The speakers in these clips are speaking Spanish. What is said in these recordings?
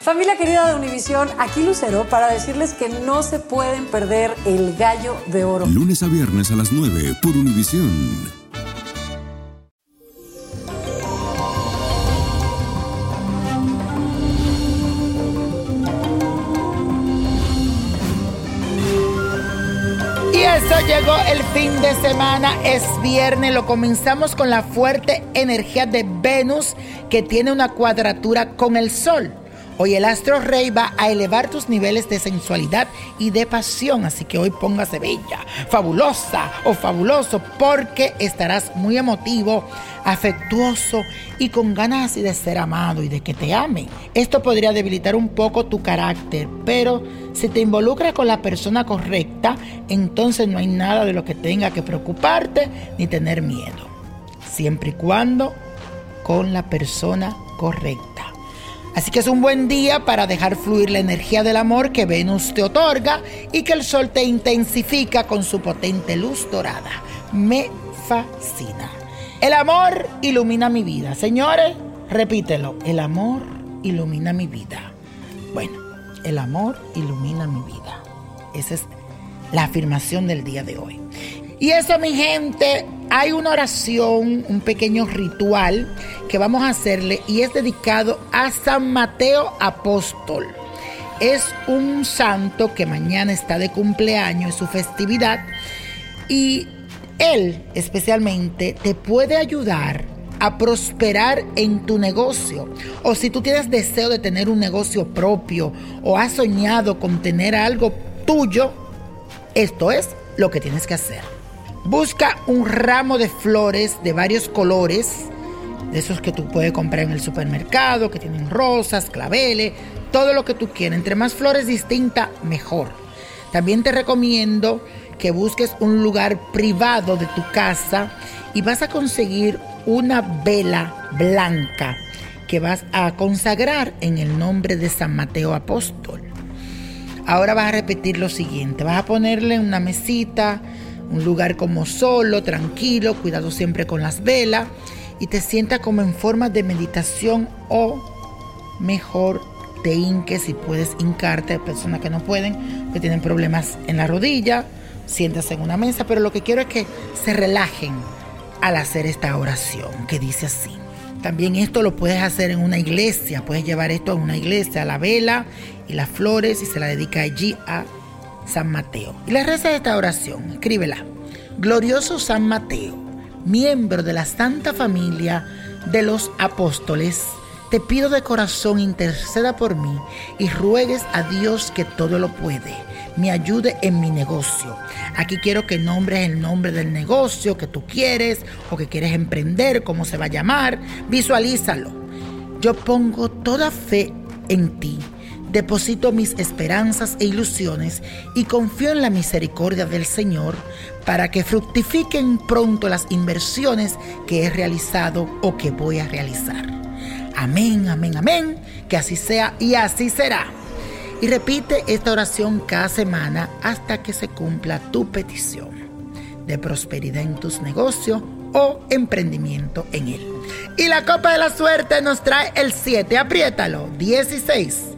Familia querida de Univisión, aquí Lucero para decirles que no se pueden perder el gallo de oro. Lunes a viernes a las 9 por Univisión. Y eso llegó el fin de semana, es viernes, lo comenzamos con la fuerte energía de Venus que tiene una cuadratura con el Sol. Hoy el astro rey va a elevar tus niveles de sensualidad y de pasión, así que hoy póngase bella, fabulosa o fabuloso porque estarás muy emotivo, afectuoso y con ganas de ser amado y de que te amen. Esto podría debilitar un poco tu carácter, pero si te involucras con la persona correcta, entonces no hay nada de lo que tenga que preocuparte ni tener miedo, siempre y cuando con la persona correcta. Así que es un buen día para dejar fluir la energía del amor que Venus te otorga y que el sol te intensifica con su potente luz dorada. Me fascina. El amor ilumina mi vida. Señores, repítelo. El amor ilumina mi vida. Bueno, el amor ilumina mi vida. Esa es la afirmación del día de hoy. Y eso, mi gente, hay una oración, un pequeño ritual que vamos a hacerle y es dedicado a San Mateo Apóstol. Es un santo que mañana está de cumpleaños, su festividad, y él especialmente te puede ayudar a prosperar en tu negocio. O si tú tienes deseo de tener un negocio propio o has soñado con tener algo tuyo, esto es lo que tienes que hacer. Busca un ramo de flores de varios colores, de esos que tú puedes comprar en el supermercado, que tienen rosas, claveles, todo lo que tú quieras. Entre más flores distintas, mejor. También te recomiendo que busques un lugar privado de tu casa y vas a conseguir una vela blanca que vas a consagrar en el nombre de San Mateo Apóstol. Ahora vas a repetir lo siguiente, vas a ponerle una mesita, un lugar como solo, tranquilo, cuidado siempre con las velas y te sientas como en forma de meditación o mejor te hinques si puedes hincarte, hay personas que no pueden, que tienen problemas en la rodilla, siéntase en una mesa, pero lo que quiero es que se relajen al hacer esta oración que dice así. También esto lo puedes hacer en una iglesia, puedes llevar esto a una iglesia, a la vela y las flores y se la dedica allí a San Mateo. Y le reza esta oración, escríbela. Glorioso San Mateo, miembro de la Santa Familia de los Apóstoles, te pido de corazón interceda por mí y ruegues a Dios que todo lo puede, me ayude en mi negocio. Aquí quiero que nombres el nombre del negocio que tú quieres o que quieres emprender, cómo se va a llamar, visualízalo. Yo pongo toda fe en ti Deposito mis esperanzas e ilusiones y confío en la misericordia del Señor para que fructifiquen pronto las inversiones que he realizado o que voy a realizar. Amén, amén, amén. que así sea y así será. Y repite esta oración cada semana hasta que se cumpla tu petición de prosperidad en tus negocios o emprendimiento en él. Y la copa de la suerte nos trae el 7, apriétalo, 16,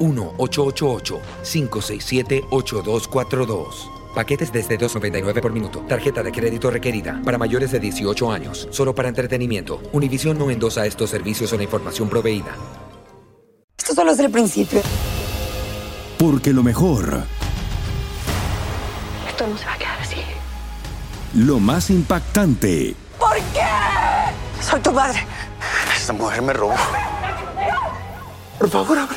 1-888-567-8242. Paquetes desde 2.99 por minuto. Tarjeta de crédito requerida para mayores de 18 años. Solo para entretenimiento. Univision no endosa estos servicios o la información proveída. Esto solo es el principio. Porque lo mejor, Esto no se va a quedar así. lo más impactante, ¿Por qué? Soy tu madre. Esta mujer me robó. Por favor, abre